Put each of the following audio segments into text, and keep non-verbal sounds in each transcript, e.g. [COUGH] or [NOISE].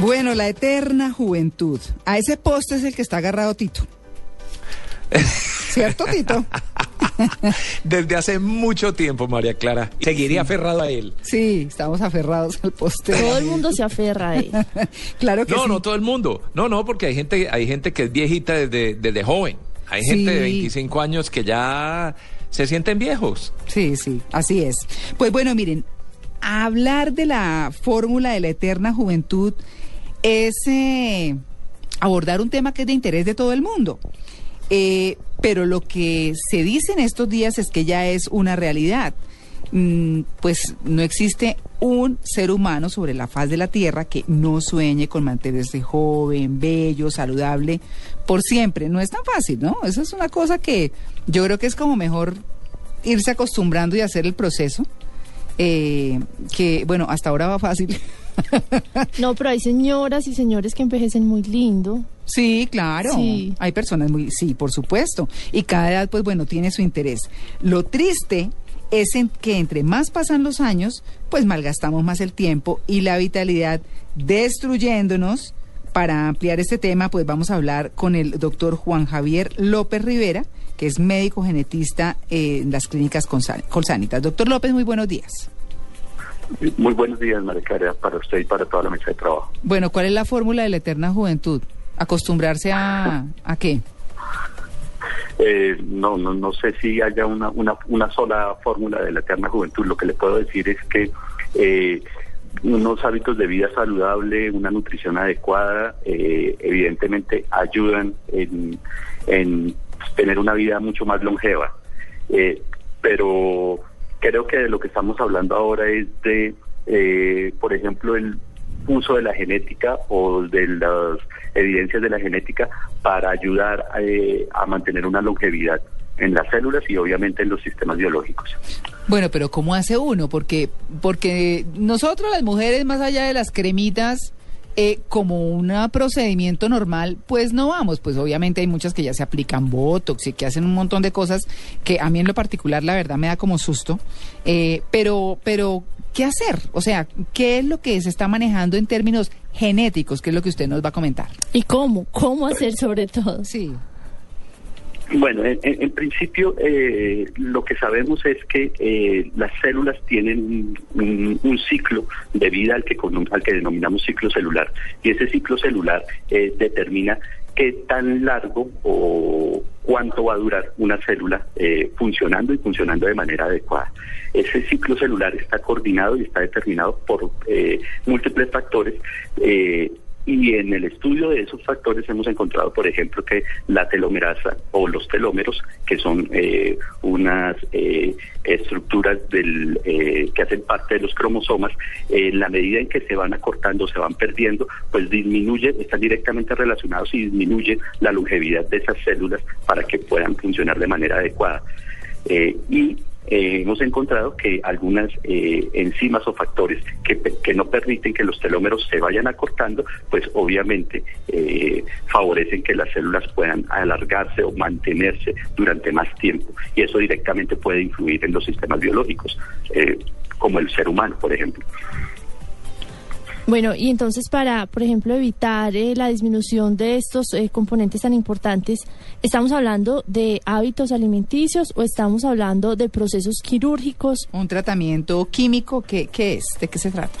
Bueno, la eterna juventud. A ese poste es el que está agarrado Tito. [LAUGHS] ¿Cierto, Tito? Desde hace mucho tiempo, María Clara. Seguiría aferrado a él. Sí, estamos aferrados al poste. Todo el mundo se aferra a él. [LAUGHS] claro que No, sí. no todo el mundo. No, no, porque hay gente, hay gente que es viejita desde, desde joven. Hay gente de Sí. 25 años que ya se sienten viejos. Sí, sí, así es. Pues bueno, miren, hablar de la fórmula de la eterna juventud es eh, abordar un tema que es de interés de todo el mundo. Eh, pero lo que se dice en estos días es que ya es una realidad. Mm, pues no existe un ser humano sobre la faz de la Tierra que no sueñe con mantenerse joven, bello, saludable por siempre. No es tan fácil, ¿no? Eso es una cosa que yo creo que es como mejor irse acostumbrando y hacer el proceso. eh, que bueno, hasta ahora va fácil. [LAUGHS] [LAUGHS] No, pero hay señoras y señores que envejecen muy lindo. Sí, claro. Sí. Hay personas muy, sí, por supuesto. Y cada edad, pues bueno, tiene su interés. Lo triste es en que entre más pasan los años, pues malgastamos más el tiempo y la vitalidad destruyéndonos. Para ampliar este tema, pues vamos a hablar con el doctor Juan Javier López Rivera, que es médico genetista eh, en las clínicas Colsa- Colsanitas. Doctor López, muy buenos días. Muy buenos días, María Clara, para usted y para toda la mesa de trabajo. Bueno, ¿cuál es la fórmula de la eterna juventud? ¿Acostumbrarse a, a qué? Eh, no, no, no sé si haya una, una, una sola fórmula de la eterna juventud. Lo que le puedo decir es que eh, unos hábitos de vida saludable, una nutrición adecuada, eh, evidentemente ayudan en, en tener una vida mucho más longeva. Eh, pero creo que de lo que estamos hablando ahora es de, eh, por ejemplo, el uso de la genética o de las evidencias de la genética para ayudar eh, a mantener una longevidad en las células y obviamente en los sistemas biológicos. Bueno, pero ¿cómo hace uno? Porque, porque nosotros las mujeres, más allá de las cremitas, eh, como un procedimiento normal, pues no vamos. Pues obviamente hay muchas que ya se aplican Botox y que hacen un montón de cosas que a mí en lo particular la verdad me da como susto. Eh, pero, pero, ¿qué hacer? O sea, ¿qué es lo que se está manejando en términos genéticos? ¿Qué es lo que usted nos va a comentar? ¿Y cómo? ¿Cómo hacer sobre todo? Sí. Bueno, en, en- principio eh, lo que sabemos es que eh, las células tienen un, ciclo de vida al que, al que denominamos ciclo celular y ese ciclo celular eh, determina qué tan largo o cuánto va a durar una célula eh, funcionando y funcionando de manera adecuada. Ese ciclo celular está coordinado y está determinado por eh, múltiples factores. eh, y en el estudio de esos factores hemos encontrado, por ejemplo, que la telomerasa o los telómeros, que son eh, unas eh, estructuras del, eh, que hacen parte de los cromosomas, eh, en la medida en que se van acortando, se van perdiendo, pues disminuye, están directamente relacionados y disminuye la longevidad de esas células para que puedan funcionar de manera adecuada. Eh, y eh, hemos encontrado que algunas eh, enzimas o factores que, que no permiten que los telómeros se vayan acortando, pues obviamente eh, favorecen que las células puedan alargarse o mantenerse durante más tiempo. Y eso directamente puede influir en los sistemas biológicos, eh, como el ser humano, por ejemplo. Bueno, y entonces para, por ejemplo, evitar eh, la disminución de estos eh, componentes tan importantes, ¿estamos hablando de hábitos alimenticios o estamos hablando de procesos quirúrgicos? Un tratamiento químico, ¿qué, qué es? ¿De qué se trata?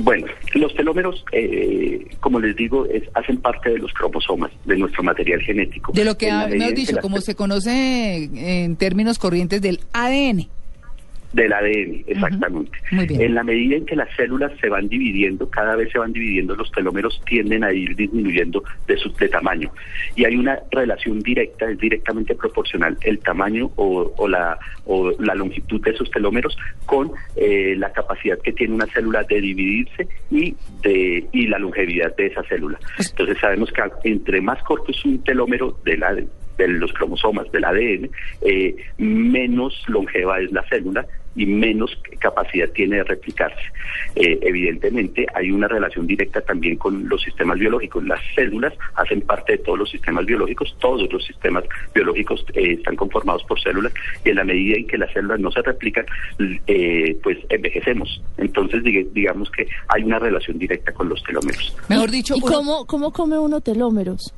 Bueno, los telómeros, eh, como les digo, es- hacen parte de los cromosomas, de nuestro material genético. De lo que hemos dicho, como se conoce en términos corrientes del ADN. Del ADN, exactamente. Muy bien. En la medida en que las células se van dividiendo, cada vez se van dividiendo, los telómeros tienden a ir disminuyendo de su de tamaño. Y hay una relación directa, es directamente proporcional el tamaño o, o la, o la longitud de esos telómeros con eh, la capacidad que tiene una célula de dividirse y, de, y la longevidad de esa célula. Entonces sabemos que entre más corto es un telómero de la de los cromosomas del ADN, eh, menos longeva es la célula y menos capacidad tiene de replicarse. Eh, evidentemente hay una relación directa también con los sistemas biológicos. Las células hacen parte de todos los sistemas biológicos, todos los sistemas biológicos eh, están conformados por células y en la medida en que las células no se replican, eh, pues envejecemos. Entonces diga- digamos que hay una relación directa con los telómeros. Mejor dicho, ¿Y cómo, cómo come uno telómeros?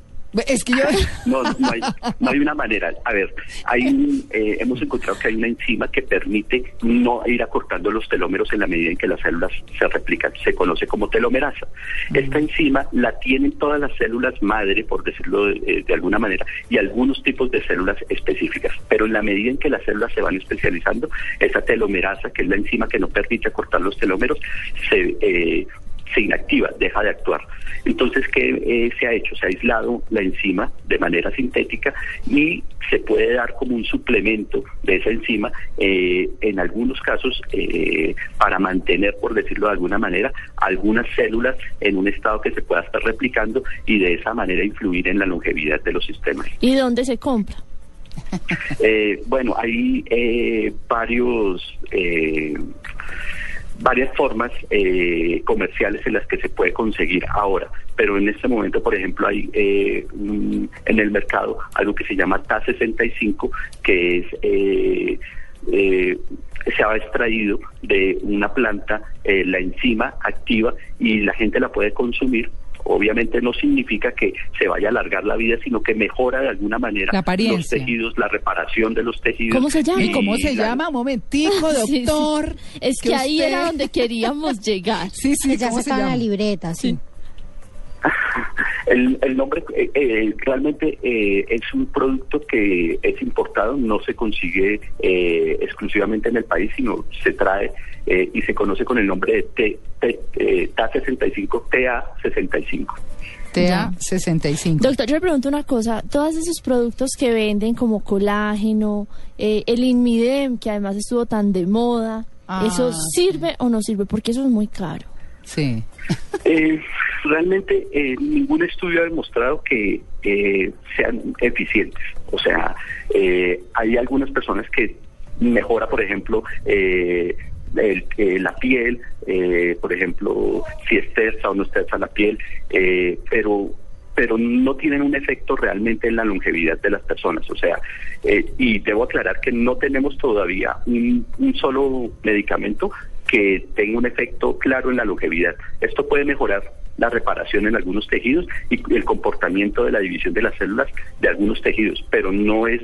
Es que yo... [LAUGHS] No, no hay, no hay una manera. A ver, hay un, eh, hemos encontrado que hay una enzima que permite no ir acortando los telómeros en la medida en que las células se replican. Se conoce como telomerasa. Esta enzima la tienen todas las células madre, por decirlo de, eh, de alguna manera, y algunos tipos de células específicas. Pero en la medida en que las células se van especializando, esa telomerasa, que es la enzima que no permite acortar los telómeros, se... eh, se inactiva, deja de actuar. Entonces, ¿qué eh, se ha hecho? Se ha aislado la enzima de manera sintética y se puede dar como un suplemento de esa enzima, eh, en algunos casos, eh, para mantener, por decirlo de alguna manera, algunas células en un estado que se pueda estar replicando y de esa manera influir en la longevidad de los sistemas. ¿Y dónde se compra? [LAUGHS] Eh, bueno, hay eh, varios eh, varias formas eh, comerciales en las que se puede conseguir ahora, pero en este momento, por ejemplo, hay eh, en el mercado algo que se llama TA65, que es eh, eh, se ha extraído de una planta eh, la enzima activa y la gente la puede consumir. Obviamente no significa que se vaya a alargar la vida, sino que mejora de alguna manera La los tejidos, la reparación de los tejidos. ¿Cómo se llama? ¿Y cómo se la- llama? Un momentico, [LAUGHS] Sí, sí. doctor. Es que, ahí usted- era donde queríamos llegar. Sí, sí, ya ¿cómo se se estaba en la llama? libreta, sí. [LAUGHS] El, el nombre eh, eh, realmente eh, es un producto que es importado, no se consigue eh, exclusivamente en el país, sino se trae eh, y se conoce con el nombre de T, T, eh, TA65, TA65. TA 65. Doctor, yo le pregunto una cosa. Todos esos productos que venden como colágeno, eh, el Inmidem, que además estuvo tan de moda, Ah, ¿eso sí. sirve o no sirve? Porque eso es muy caro. Sí. Eh, realmente eh, ningún estudio ha demostrado que eh, sean eficientes. O sea, eh, hay algunas personas que mejora, por ejemplo, eh, el- eh, la piel, por ejemplo, si es tersa o no es tersa la piel, eh, pero pero no tienen un efecto realmente en la longevidad de las personas. O sea, y debo aclarar que no tenemos todavía un solo medicamento que tenga un efecto claro en la longevidad. Esto puede mejorar la reparación en algunos tejidos y el comportamiento de la división de las células de algunos tejidos, pero no es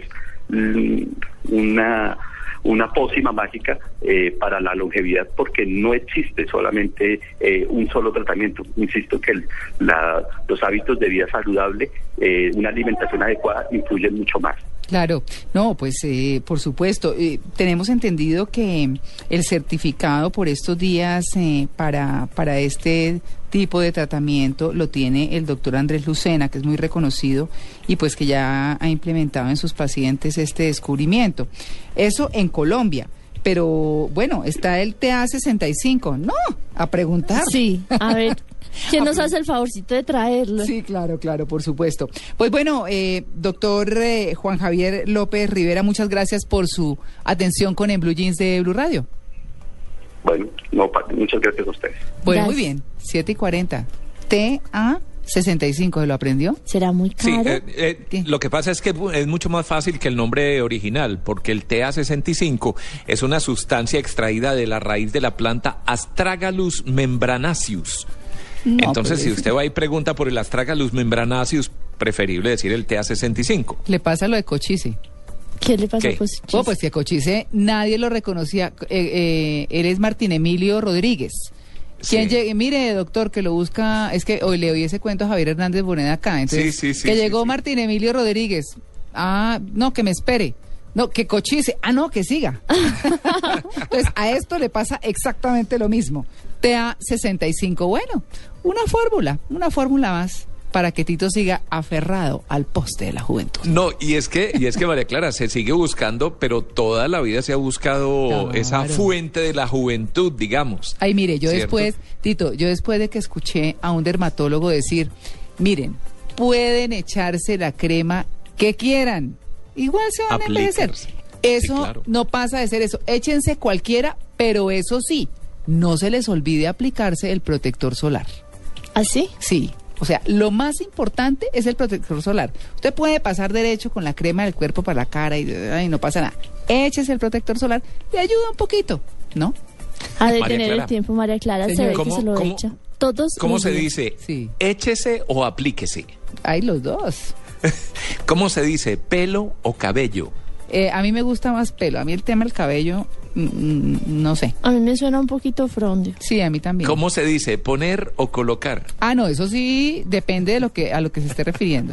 mm, una una pócima mágica eh, para la longevidad porque no existe solamente eh, un solo tratamiento. Insisto que la- los hábitos de vida saludable, eh, una alimentación adecuada influyen mucho más. Claro, no, pues eh, por supuesto. Eh, tenemos entendido que el certificado por estos días eh, para, para este tipo de tratamiento lo tiene el doctor Andrés Lucena, que es muy reconocido y pues que ya ha implementado en sus pacientes este descubrimiento. Eso en Colombia. Pero bueno, está el TA65. No, a preguntar. Sí, a ver, [LAUGHS] ¿quién nos hace el favorcito de traerlo? Sí, claro, claro, por supuesto. Pues bueno, eh, doctor eh, Juan Javier López Rivera, muchas gracias por su atención con En Blue Jeans de Blue Radio. Bueno, no, muchas gracias a ustedes. Bueno, Gracias. muy bien, 7 y 40. TA 65, ¿se lo aprendió? ¿Será muy Sí, caro? eh, eh, lo que pasa es que es mu- es mucho más fácil que el nombre original, porque el TA65 es una sustancia extraída de la raíz de la planta Astragalus membranaceus. No, Entonces, pues, si usted va y pregunta por el Astragalus membranaceus, preferible decir el TA65. Le pasa lo de Cochise. ¿Qué le pasó? ¿Qué? Pues, Oh, pues que a Cochise nadie lo reconocía. Eh, eh, él es Martín Emilio Rodríguez. Quien Sí. llegue, mire, doctor, que lo busca, es que hoy le oí ese cuento a Javier Hernández Boneda acá. Entonces, Sí, sí, sí, que sí, llegó sí. Martín Emilio Rodríguez. Ah, no, que me espere. No, que cochice. Ah, no, que siga. [LAUGHS] Entonces, a esto le pasa exactamente lo mismo. TA65, bueno, una fórmula, una fórmula más para que Tito siga aferrado al poste de la juventud. No, y es que, y es que María Clara, se sigue buscando, pero toda la vida se ha buscado Claro. esa fuente de la juventud, digamos. Ay, mire, yo ¿Cierto? después, Tito, yo después de que escuché a un dermatólogo decir, miren, pueden echarse la crema que quieran, igual se van a envejecer. Eso Sí, claro. no pasa de ser eso. Échense cualquiera, pero eso sí, no se les olvide aplicarse el protector solar. ¿Así? Sí. O sea, lo más importante es el protector solar. Usted puede pasar derecho con la crema del cuerpo para la cara y, ay, no pasa nada. Échese el protector solar, le ayuda un poquito, ¿no? Ha de María tener Clara. el tiempo, María Clara, se ve que ¿Cómo- se lo cómo- echa. Todos ¿Cómo se días. dice? Sí. Échese o aplíquese. Hay los dos. [LAUGHS] ¿Cómo se dice? ¿Pelo o cabello? Eh, a mí me gusta más pelo. A mí el tema del cabello, no sé. A mí me suena un poquito frondio. Sí, a mí también. ¿Cómo se dice? ¿Poner o colocar? Ah, no, eso sí depende de lo que a lo que se esté refiriendo.